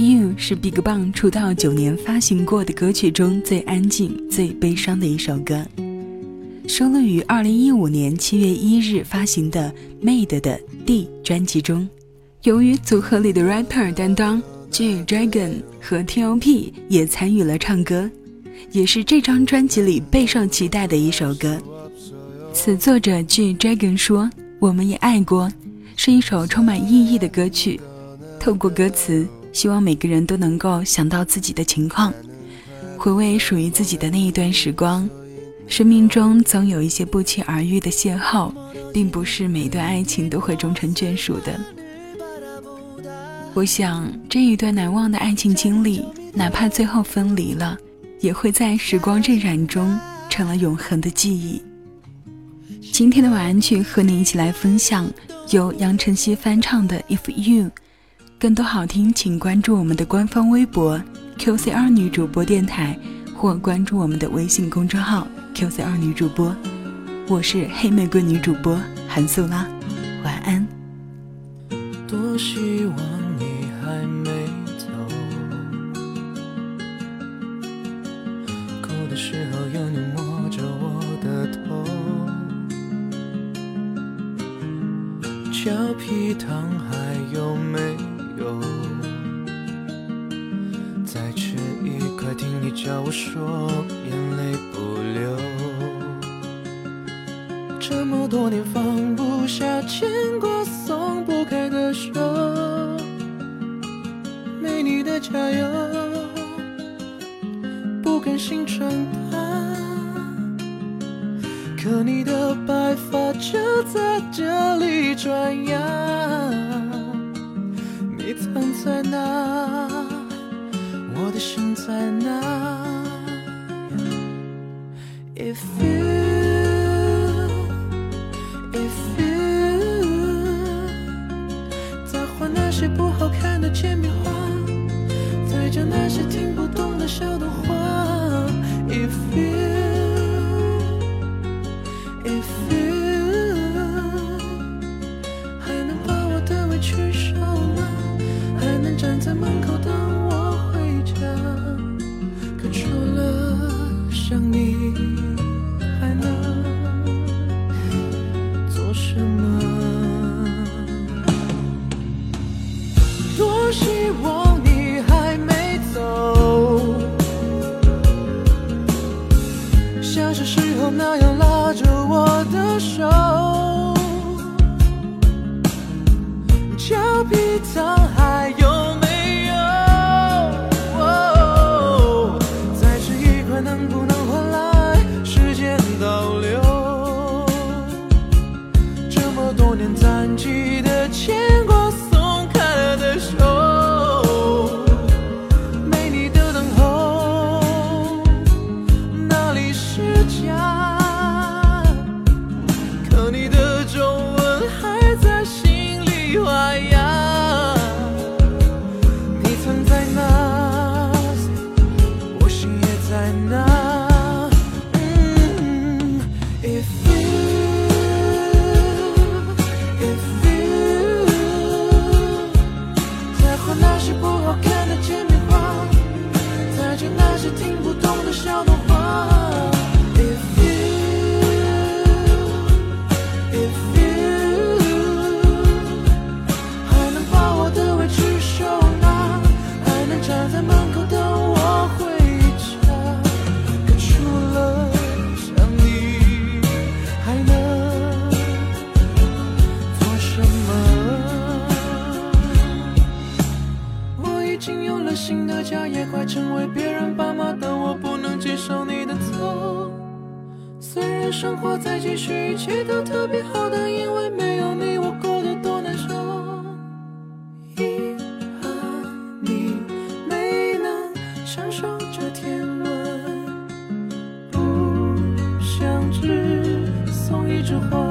You 是 BigBang 出道九年发行过的歌曲中最安静、最悲伤的一首歌，收录于二零一五年七月一日发行的《Made》的 D 专辑中。由于组合里的 rapper 担当 G Dragon 和 T.O.P 也参与了唱歌，也是这张专辑里备受期待的一首歌。此作者 G Dragon 说：“我们也爱过，是一首充满意义的歌曲。透过歌词。”希望每个人都能够想到自己的情况，回味属于自己的那一段时光。生命中总有一些不期而遇的邂逅，并不是每段爱情都会终成眷属的。我想这一段难忘的爱情经历，哪怕最后分离了，也会在时光荏苒中成了永恒的记忆。今天的晚安曲和你一起来分享由杨晨曦翻唱的《If You》。更多好听，请关注我们的官方微博 “QC 二女主播电台”，或关注我们的微信公众号 “QC 二女主播”。我是黑玫瑰女主播韩素拉，晚安。多希望你还没走，哭的时候有你摸着我的头，俏皮糖还有没？再吃一块，听你叫我说，眼泪不流。这么多年放不下牵挂，松不开的手，没你的加油，不甘心长大。可你的白发就在这里转呀。在哪？我的心在哪？If you，If you，再画那些不好看的铅笔画，再讲那些听不懂的小动画。If you，If you，还能把我的委屈？站在门口等我回家，可除了想你，还能做什么？多希望你还没走，像小时候那样拉着我的手，俏皮换来时间倒流。快成为别人爸妈，但我不能接受你的错。虽然生活在继续，一切都特别好，但因为没有你，我过得多难受。遗憾你没能享受这天伦，不想只送一枝花。